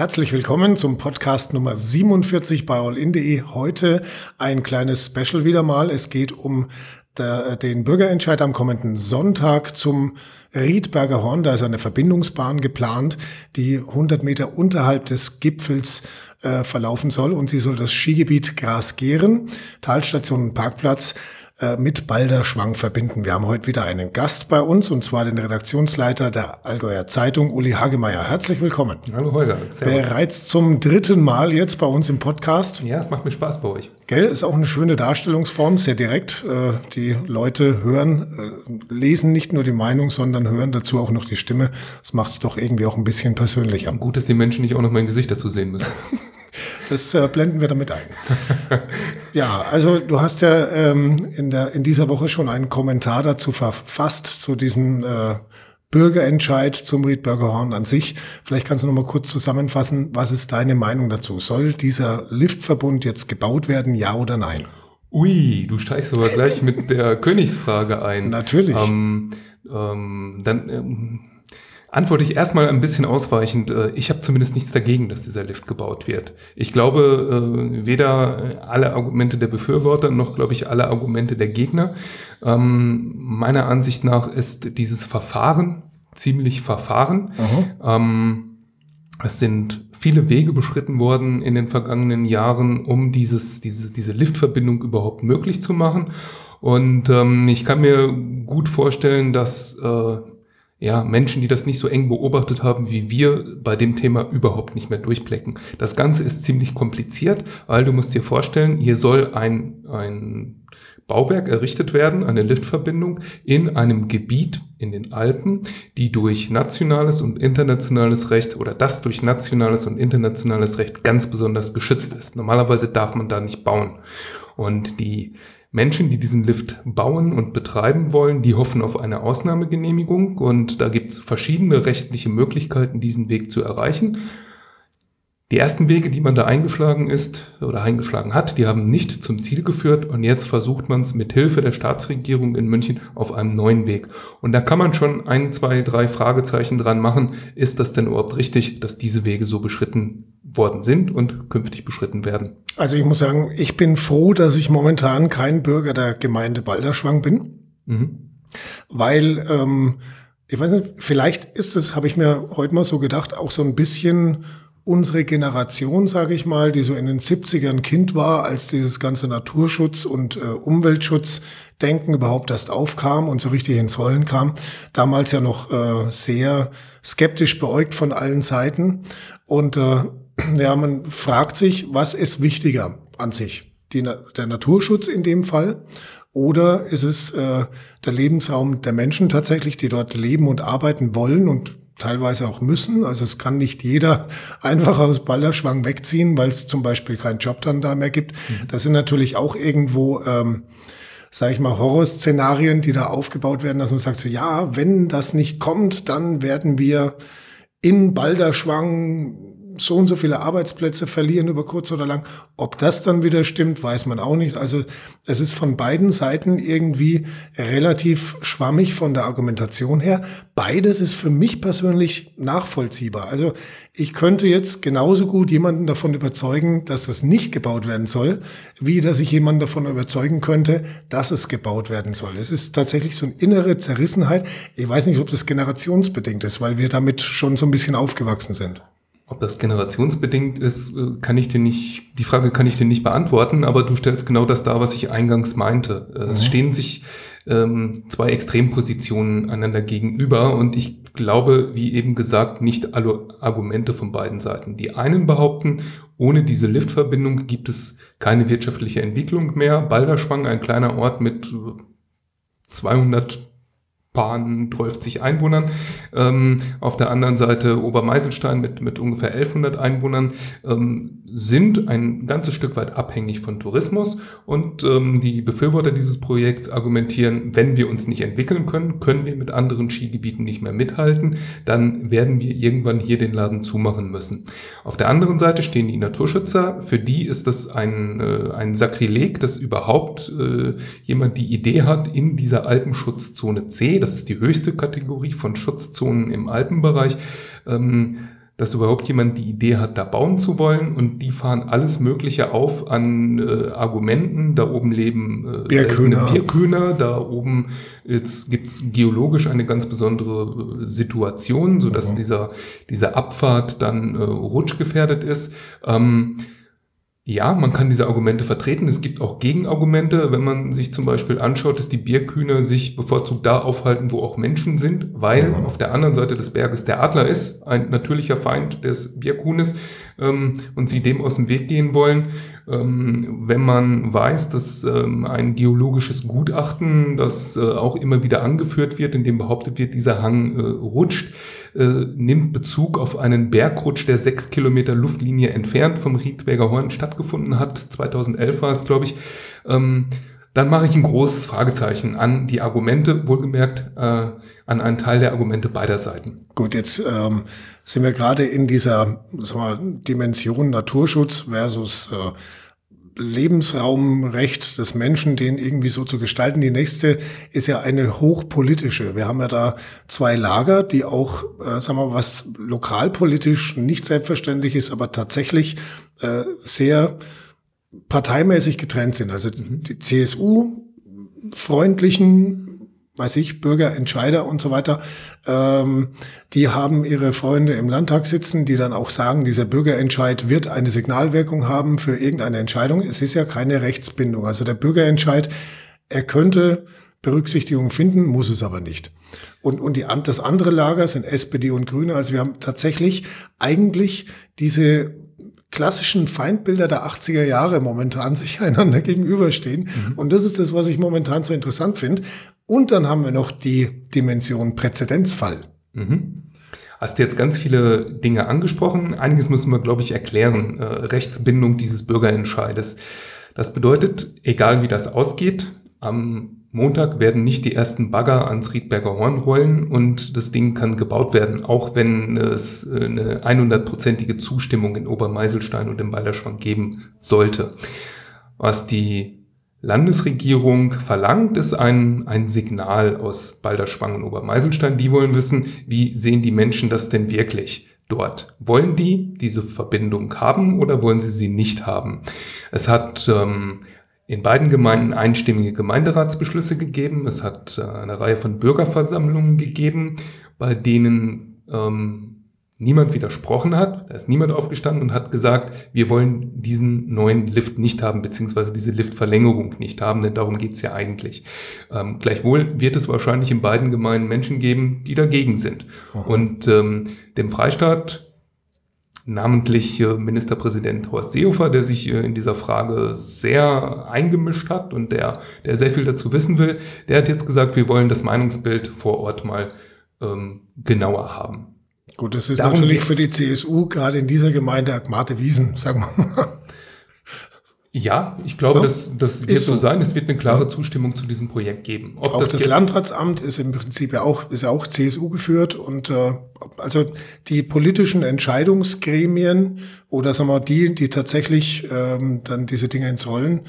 Herzlich willkommen zum Podcast Nummer 47 bei allin.de. Heute ein kleines Special wieder mal. Es geht um der, den Bürgerentscheid am kommenden Sonntag zum Riedberger Horn. Da ist eine Verbindungsbahn geplant, die 100 Meter unterhalb des Gipfels äh, verlaufen soll und sie soll das Skigebiet Grasgeren, Talstation und Parkplatz äh, mit Balderschwang verbinden. Wir haben heute wieder einen Gast bei uns und zwar den Redaktionsleiter der Allgäuer Zeitung, Uli Hagemeyer. Herzlich willkommen. Hallo Holger. Servus. Bereits zum dritten Mal jetzt bei uns im Podcast. Ja, es macht mir Spaß bei euch. Gell, ist auch eine schöne Darstellungsform, sehr direkt. Äh, die Leute hören, äh, lesen nicht nur die Meinung, sondern hören dazu auch noch die Stimme. Das macht es doch irgendwie auch ein bisschen persönlicher. Gut, dass die Menschen nicht auch noch mein Gesicht dazu sehen müssen. Das äh, blenden wir damit ein. ja, also du hast ja ähm, in, der, in dieser Woche schon einen Kommentar dazu verfasst, zu diesem äh, Bürgerentscheid zum Riedberger Horn an sich. Vielleicht kannst du noch mal kurz zusammenfassen, was ist deine Meinung dazu? Soll dieser Liftverbund jetzt gebaut werden, ja oder nein? Ui, du steichst aber gleich mit der Königsfrage ein. Natürlich. Ähm, ähm, dann ähm, antworte ich erstmal ein bisschen ausweichend. Äh, ich habe zumindest nichts dagegen, dass dieser Lift gebaut wird. Ich glaube, äh, weder alle Argumente der Befürworter noch, glaube ich, alle Argumente der Gegner. Ähm, meiner Ansicht nach ist dieses Verfahren ziemlich verfahren. Mhm. Es sind viele Wege beschritten worden in den vergangenen Jahren, um dieses, diese, diese Liftverbindung überhaupt möglich zu machen. Und ähm, ich kann mir gut vorstellen, dass äh, ja, Menschen, die das nicht so eng beobachtet haben wie wir, bei dem Thema überhaupt nicht mehr durchblicken. Das Ganze ist ziemlich kompliziert, weil du musst dir vorstellen, hier soll ein, ein Bauwerk errichtet werden, eine Liftverbindung in einem Gebiet in den Alpen, die durch nationales und internationales Recht oder das durch nationales und internationales Recht ganz besonders geschützt ist. Normalerweise darf man da nicht bauen. Und die Menschen, die diesen Lift bauen und betreiben wollen, die hoffen auf eine Ausnahmegenehmigung und da gibt es verschiedene rechtliche Möglichkeiten, diesen Weg zu erreichen. Die ersten Wege, die man da eingeschlagen ist oder eingeschlagen hat, die haben nicht zum Ziel geführt und jetzt versucht man es mit Hilfe der Staatsregierung in München auf einem neuen Weg. Und da kann man schon ein, zwei, drei Fragezeichen dran machen. Ist das denn überhaupt richtig, dass diese Wege so beschritten worden sind und künftig beschritten werden? Also ich muss sagen, ich bin froh, dass ich momentan kein Bürger der Gemeinde Balderschwang bin, mhm. weil ähm, ich weiß nicht, vielleicht ist es, habe ich mir heute mal so gedacht, auch so ein bisschen unsere Generation, sage ich mal, die so in den 70ern Kind war, als dieses ganze Naturschutz und äh, Umweltschutzdenken überhaupt erst aufkam und so richtig ins Rollen kam, damals ja noch äh, sehr skeptisch beäugt von allen Seiten. Und äh, ja, man fragt sich, was ist wichtiger an sich? Die, der Naturschutz in dem Fall oder ist es äh, der Lebensraum der Menschen tatsächlich, die dort leben und arbeiten wollen und teilweise auch müssen. Also es kann nicht jeder einfach aus Ballerschwang wegziehen, weil es zum Beispiel keinen Job dann da mehr gibt. Mhm. Das sind natürlich auch irgendwo, ähm, sage ich mal, Horrorszenarien, die da aufgebaut werden, dass man sagt so, ja, wenn das nicht kommt, dann werden wir in Balderschwang so und so viele Arbeitsplätze verlieren über kurz oder lang. Ob das dann wieder stimmt, weiß man auch nicht. Also es ist von beiden Seiten irgendwie relativ schwammig von der Argumentation her. Beides ist für mich persönlich nachvollziehbar. Also ich könnte jetzt genauso gut jemanden davon überzeugen, dass das nicht gebaut werden soll, wie dass ich jemanden davon überzeugen könnte, dass es gebaut werden soll. Es ist tatsächlich so eine innere Zerrissenheit. Ich weiß nicht, ob das generationsbedingt ist, weil wir damit schon so ein bisschen aufgewachsen sind. Ob das generationsbedingt ist, äh, kann ich dir nicht, die Frage kann ich dir nicht beantworten, aber du stellst genau das dar, was ich eingangs meinte. Äh, mhm. Es stehen sich ähm, zwei Extrempositionen einander gegenüber und ich glaube, wie eben gesagt, nicht alle Argumente von beiden Seiten. Die einen behaupten, ohne diese Liftverbindung gibt es keine wirtschaftliche Entwicklung mehr. Balderschwang, ein kleiner Ort mit 200 paar 12 Einwohnern. Ähm, auf der anderen Seite Obermeiselstein mit, mit ungefähr 1100 Einwohnern ähm, sind ein ganzes Stück weit abhängig von Tourismus und ähm, die Befürworter dieses Projekts argumentieren, wenn wir uns nicht entwickeln können, können wir mit anderen Skigebieten nicht mehr mithalten, dann werden wir irgendwann hier den Laden zumachen müssen. Auf der anderen Seite stehen die Naturschützer, für die ist das ein, äh, ein Sakrileg, dass überhaupt äh, jemand die Idee hat, in dieser Alpenschutzzone C das ist die höchste Kategorie von Schutzzonen im Alpenbereich, ähm, dass überhaupt jemand die Idee hat, da bauen zu wollen und die fahren alles Mögliche auf an äh, Argumenten. Da oben leben äh, Bierkühner. Bierkühner, da oben jetzt gibt's geologisch eine ganz besondere äh, Situation, sodass mhm. dieser, dieser Abfahrt dann äh, rutschgefährdet ist. Ähm, ja, man kann diese Argumente vertreten. Es gibt auch Gegenargumente, wenn man sich zum Beispiel anschaut, dass die Bierkühner sich bevorzugt da aufhalten, wo auch Menschen sind, weil auf der anderen Seite des Berges der Adler ist, ein natürlicher Feind des Bierkuhnes ähm, und sie dem aus dem Weg gehen wollen. Ähm, wenn man weiß, dass ähm, ein geologisches Gutachten, das äh, auch immer wieder angeführt wird, in dem behauptet wird, dieser Hang äh, rutscht, äh, nimmt Bezug auf einen Bergrutsch, der sechs Kilometer Luftlinie entfernt vom Riedberger Horn stattgefunden hat. 2011 war es, glaube ich. Ähm, dann mache ich ein großes Fragezeichen an die Argumente, wohlgemerkt äh, an einen Teil der Argumente beider Seiten. Gut, jetzt ähm, sind wir gerade in dieser sagen wir, Dimension Naturschutz versus äh, Lebensraumrecht des Menschen, den irgendwie so zu gestalten. Die nächste ist ja eine hochpolitische. Wir haben ja da zwei Lager, die auch, äh, sagen wir mal, was lokalpolitisch nicht selbstverständlich ist, aber tatsächlich äh, sehr parteimäßig getrennt sind. Also die CSU freundlichen weiß ich, Bürgerentscheider und so weiter, ähm, die haben ihre Freunde im Landtag sitzen, die dann auch sagen, dieser Bürgerentscheid wird eine Signalwirkung haben für irgendeine Entscheidung. Es ist ja keine Rechtsbindung. Also der Bürgerentscheid, er könnte Berücksichtigung finden, muss es aber nicht. Und, und die, das andere Lager sind SPD und Grüne. Also wir haben tatsächlich eigentlich diese klassischen Feindbilder der 80er Jahre momentan sich einander gegenüberstehen. Mhm. Und das ist das, was ich momentan so interessant finde. Und dann haben wir noch die Dimension Präzedenzfall. Mhm. Hast jetzt ganz viele Dinge angesprochen. Einiges müssen wir, glaube ich, erklären. Äh, Rechtsbindung dieses Bürgerentscheides. Das bedeutet, egal wie das ausgeht, am Montag werden nicht die ersten Bagger ans Riedberger Horn rollen und das Ding kann gebaut werden, auch wenn es eine 100-prozentige Zustimmung in Obermeiselstein und im Balderschwang geben sollte. Was die Landesregierung verlangt, ist ein, ein Signal aus Balderschwang und Obermeiselstein. Die wollen wissen, wie sehen die Menschen das denn wirklich? dort. Wollen die diese Verbindung haben oder wollen sie sie nicht haben? Es hat ähm, in beiden Gemeinden einstimmige Gemeinderatsbeschlüsse gegeben. Es hat äh, eine Reihe von Bürgerversammlungen gegeben, bei denen ähm, niemand widersprochen hat. Da ist niemand aufgestanden und hat gesagt, wir wollen diesen neuen Lift nicht haben, beziehungsweise diese Liftverlängerung nicht haben, denn darum geht's ja eigentlich. Ähm, gleichwohl wird es wahrscheinlich in beiden Gemeinden Menschen geben, die dagegen sind. Aha. Und ähm, dem Freistaat namentlich Ministerpräsident Horst Seehofer, der sich äh, in dieser Frage sehr eingemischt hat und der, der sehr viel dazu wissen will, der hat jetzt gesagt, wir wollen das Meinungsbild vor Ort mal ähm, genauer haben. Gut, das ist Darum natürlich für die CSU gerade in dieser Gemeinde Agmate Wiesen, sagen wir mal. Ja, ich glaube, ja, das, das wird so sein. Es wird eine klare ja. Zustimmung zu diesem Projekt geben. Ob auch das, das Landratsamt ist im Prinzip ja auch, ist ja auch CSU geführt und äh, also die politischen Entscheidungsgremien oder sagen wir die, die tatsächlich ähm, dann diese Dinge ins Rollen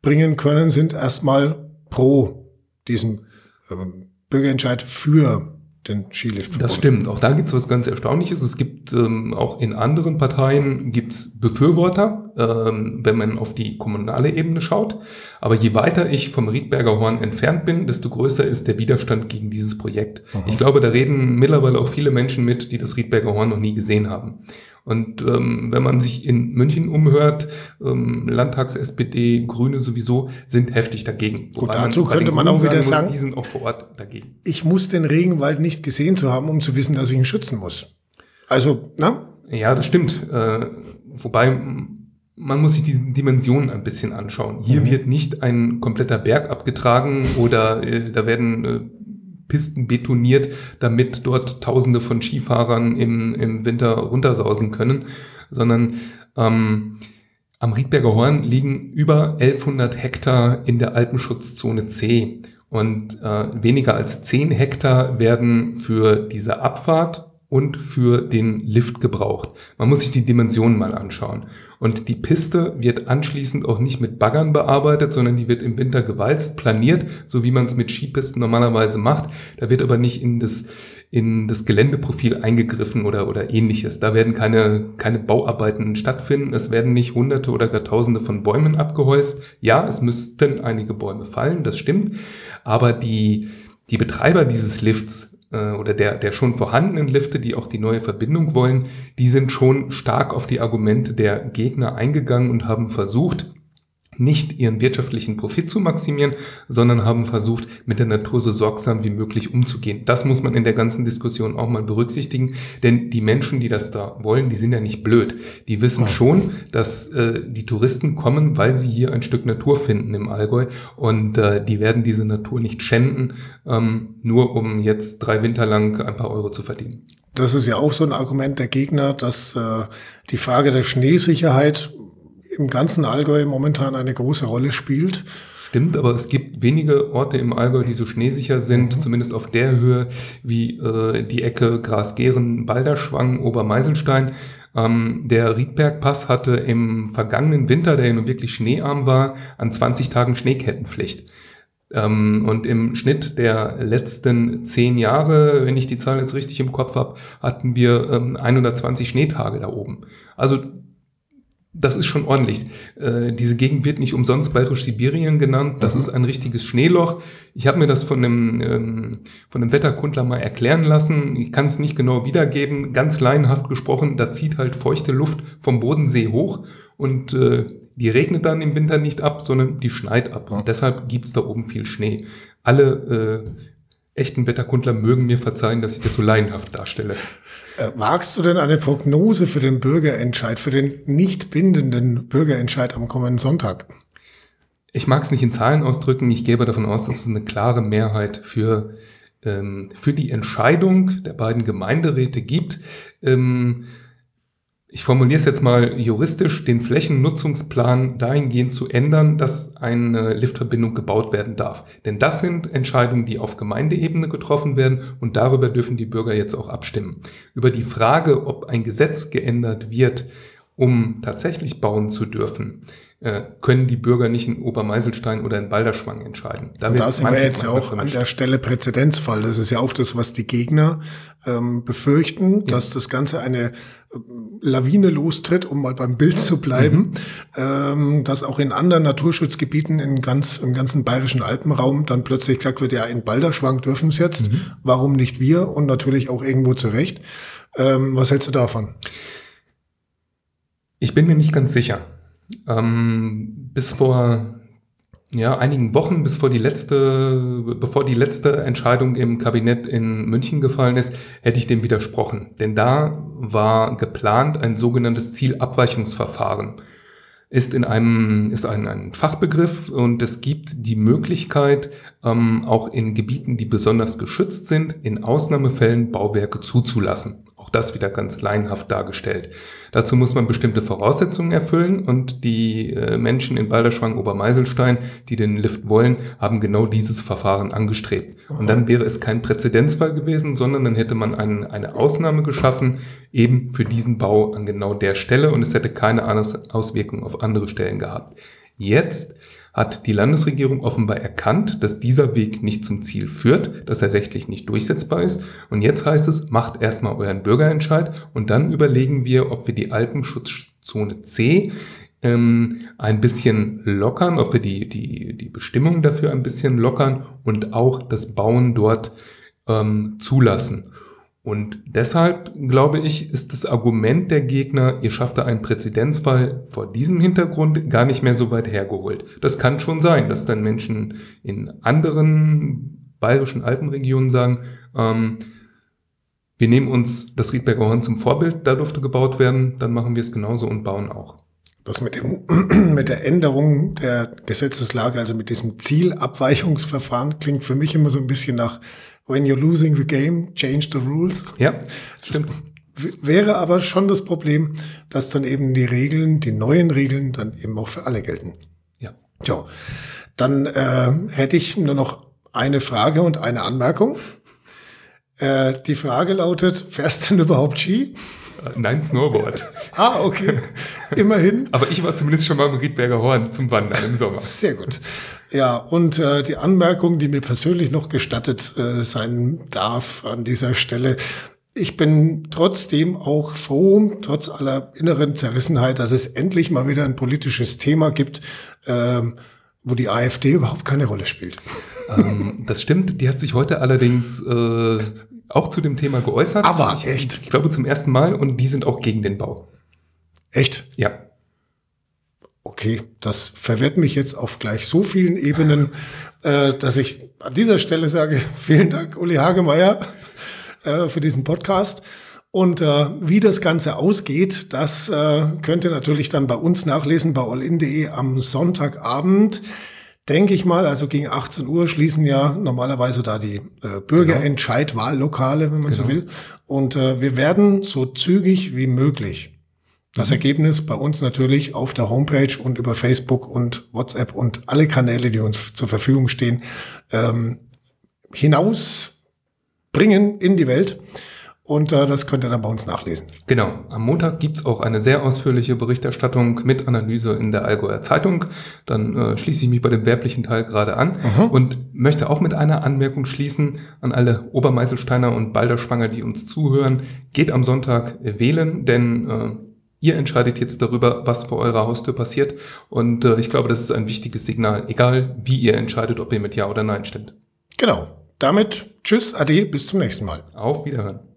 bringen können, sind erstmal pro diesem ähm, Bürgerentscheid für den Skilift. Das stimmt. Auch da gibt es was ganz Erstaunliches. Es gibt ähm, auch in anderen Parteien gibt's Befürworter, ähm, wenn man auf die kommunale Ebene schaut. Aber je weiter ich vom Riedberger Horn entfernt bin, desto größer ist der Widerstand gegen dieses Projekt. Aha. Ich glaube, da reden mittlerweile auch viele Menschen mit, die das Riedberger Horn noch nie gesehen haben. Und ähm, wenn man sich in München umhört, ähm, Landtags-SPD, Grüne sowieso sind heftig dagegen. Gut, dazu man könnte man auch wieder sagen, muss, die sind auch vor Ort dagegen. Ich muss den Regenwald nicht gesehen zu haben, um zu wissen, dass ich ihn schützen muss. Also, na? Ja, das stimmt. Äh, wobei man muss sich diese Dimensionen ein bisschen anschauen. Hier mhm. wird nicht ein kompletter Berg abgetragen oder äh, da werden äh, Pisten betoniert, damit dort Tausende von Skifahrern im, im Winter runtersausen können, sondern ähm, am Riedberger Horn liegen über 1100 Hektar in der Alpenschutzzone C. Und äh, weniger als 10 Hektar werden für diese Abfahrt und für den Lift gebraucht. Man muss sich die Dimensionen mal anschauen. Und die Piste wird anschließend auch nicht mit Baggern bearbeitet, sondern die wird im Winter gewalzt, planiert, so wie man es mit Skipisten normalerweise macht. Da wird aber nicht in das, in das Geländeprofil eingegriffen oder, oder ähnliches. Da werden keine, keine Bauarbeiten stattfinden. Es werden nicht hunderte oder gar tausende von Bäumen abgeholzt. Ja, es müssten einige Bäume fallen, das stimmt. Aber die, die Betreiber dieses Lifts äh, oder der, der schon vorhandenen Lifte, die auch die neue Verbindung wollen, die sind schon stark auf die Argumente der Gegner eingegangen und haben versucht, nicht ihren wirtschaftlichen Profit zu maximieren, sondern haben versucht, mit der Natur so sorgsam wie möglich umzugehen. Das muss man in der ganzen Diskussion auch mal berücksichtigen, denn die Menschen, die das da wollen, die sind ja nicht blöd. Die wissen ja. schon, dass äh, die Touristen kommen, weil sie hier ein Stück Natur finden im Allgäu und äh, die werden diese Natur nicht schänden, ähm, nur um jetzt drei Winter lang ein paar Euro zu verdienen. Das ist ja auch so ein Argument der Gegner, dass äh, die Frage der Schneesicherheit im ganzen Allgäu momentan eine große Rolle spielt. Stimmt, aber es gibt wenige Orte im Allgäu, die so schneesicher sind, mhm. zumindest auf der Höhe wie äh, die Ecke Grasgeren, Balderschwang, Obermeiselstein. Ähm, der Riedbergpass hatte im vergangenen Winter, der ja nun wirklich schneearm war, an 20 Tagen Schneekettenpflicht. Ähm, und im Schnitt der letzten zehn Jahre, wenn ich die Zahl jetzt richtig im Kopf habe, hatten wir ähm, 120 Schneetage da oben. Also das ist schon ordentlich. Äh, diese Gegend wird nicht umsonst Bayerisch-Sibirien genannt. Das mhm. ist ein richtiges Schneeloch. Ich habe mir das von einem, ähm, von einem Wetterkundler mal erklären lassen. Ich kann es nicht genau wiedergeben. Ganz laienhaft gesprochen, da zieht halt feuchte Luft vom Bodensee hoch und äh, die regnet dann im Winter nicht ab, sondern die schneit ab. Und deshalb gibt's da oben viel Schnee. Alle äh, echten Wetterkundler mögen mir verzeihen, dass ich das so laienhaft darstelle. Äh, wagst du denn eine Prognose für den Bürgerentscheid, für den nicht bindenden Bürgerentscheid am kommenden Sonntag? Ich mag es nicht in Zahlen ausdrücken. Ich gebe davon aus, dass es eine klare Mehrheit für, ähm, für die Entscheidung der beiden Gemeinderäte gibt. Ähm, ich formuliere es jetzt mal juristisch, den Flächennutzungsplan dahingehend zu ändern, dass eine Liftverbindung gebaut werden darf. Denn das sind Entscheidungen, die auf Gemeindeebene getroffen werden und darüber dürfen die Bürger jetzt auch abstimmen. Über die Frage, ob ein Gesetz geändert wird, um tatsächlich bauen zu dürfen, äh, können die Bürger nicht in Obermeiselstein oder in Balderschwang entscheiden. Da, da sind wir jetzt ja auch an der Stelle Präzedenzfall. Das ist ja auch das, was die Gegner ähm, befürchten, ja. dass das Ganze eine äh, Lawine lostritt, um mal beim Bild zu bleiben, mhm. ähm, dass auch in anderen Naturschutzgebieten in ganz, im ganzen bayerischen Alpenraum dann plötzlich gesagt wird, ja, in Balderschwang dürfen es jetzt, mhm. warum nicht wir? Und natürlich auch irgendwo zurecht. Ähm, was hältst du davon? Ich bin mir nicht ganz sicher. Ähm, bis vor ja, einigen Wochen, bis vor die letzte, bevor die letzte Entscheidung im Kabinett in München gefallen ist, hätte ich dem widersprochen. Denn da war geplant ein sogenanntes Zielabweichungsverfahren. Ist in einem, ist ein, ein Fachbegriff und es gibt die Möglichkeit, ähm, auch in Gebieten, die besonders geschützt sind, in Ausnahmefällen Bauwerke zuzulassen. Auch das wieder ganz laienhaft dargestellt. Dazu muss man bestimmte Voraussetzungen erfüllen und die äh, Menschen in Balderschwang, Obermeiselstein, die den Lift wollen, haben genau dieses Verfahren angestrebt. Und dann wäre es kein Präzedenzfall gewesen, sondern dann hätte man ein, eine Ausnahme geschaffen, eben für diesen Bau an genau der Stelle und es hätte keine Auswirkungen auf andere Stellen gehabt. Jetzt hat die Landesregierung offenbar erkannt, dass dieser Weg nicht zum Ziel führt, dass er rechtlich nicht durchsetzbar ist. Und jetzt heißt es, macht erstmal euren Bürgerentscheid und dann überlegen wir, ob wir die Alpenschutzzone C ähm, ein bisschen lockern, ob wir die, die, die Bestimmungen dafür ein bisschen lockern und auch das Bauen dort ähm, zulassen. Und deshalb, glaube ich, ist das Argument der Gegner, ihr schafft da einen Präzedenzfall vor diesem Hintergrund gar nicht mehr so weit hergeholt. Das kann schon sein, dass dann Menschen in anderen bayerischen Alpenregionen sagen, ähm, wir nehmen uns das Riedberger Horn zum Vorbild, da durfte gebaut werden, dann machen wir es genauso und bauen auch. Das mit, dem, mit der Änderung der Gesetzeslage, also mit diesem Zielabweichungsverfahren, klingt für mich immer so ein bisschen nach When you're losing the game, change the rules. Ja, stimmt. Wäre aber schon das Problem, dass dann eben die Regeln, die neuen Regeln dann eben auch für alle gelten. Ja. Tja, dann äh, hätte ich nur noch eine Frage und eine Anmerkung. Äh, die Frage lautet, fährst du denn überhaupt Ski? Äh, nein, Snowboard. ah, okay. Immerhin. Aber ich war zumindest schon mal im Riedberger Horn zum Wandern im Sommer. Sehr gut. Ja, und äh, die Anmerkung, die mir persönlich noch gestattet äh, sein darf an dieser Stelle. Ich bin trotzdem auch froh, trotz aller inneren Zerrissenheit, dass es endlich mal wieder ein politisches Thema gibt, ähm, wo die AfD überhaupt keine Rolle spielt. Ähm, das stimmt. Die hat sich heute allerdings äh, auch zu dem Thema geäußert. Aber ich, echt? Ich glaube zum ersten Mal und die sind auch gegen den Bau. Echt? Ja. Okay, das verwirrt mich jetzt auf gleich so vielen Ebenen, äh, dass ich an dieser Stelle sage, vielen Dank, Uli Hagemeyer, äh, für diesen Podcast. Und äh, wie das Ganze ausgeht, das äh, könnt ihr natürlich dann bei uns nachlesen bei allin.de am Sonntagabend denke ich mal, also gegen 18 Uhr schließen ja normalerweise da die äh, Bürgerentscheid-Wahllokale, wenn man genau. so will. Und äh, wir werden so zügig wie möglich das mhm. Ergebnis bei uns natürlich auf der Homepage und über Facebook und WhatsApp und alle Kanäle, die uns zur Verfügung stehen, ähm, hinausbringen in die Welt. Und äh, das könnt ihr dann bei uns nachlesen. Genau. Am Montag gibt's auch eine sehr ausführliche Berichterstattung mit Analyse in der Allgäuer Zeitung. Dann äh, schließe ich mich bei dem werblichen Teil gerade an mhm. und möchte auch mit einer Anmerkung schließen an alle Obermeißelsteiner und Balderschwanger, die uns zuhören. Geht am Sonntag wählen, denn äh, Ihr entscheidet jetzt darüber, was vor eurer Haustür passiert. Und äh, ich glaube, das ist ein wichtiges Signal, egal wie ihr entscheidet, ob ihr mit Ja oder Nein stimmt. Genau. Damit tschüss, ade, bis zum nächsten Mal. Auf Wiederhören.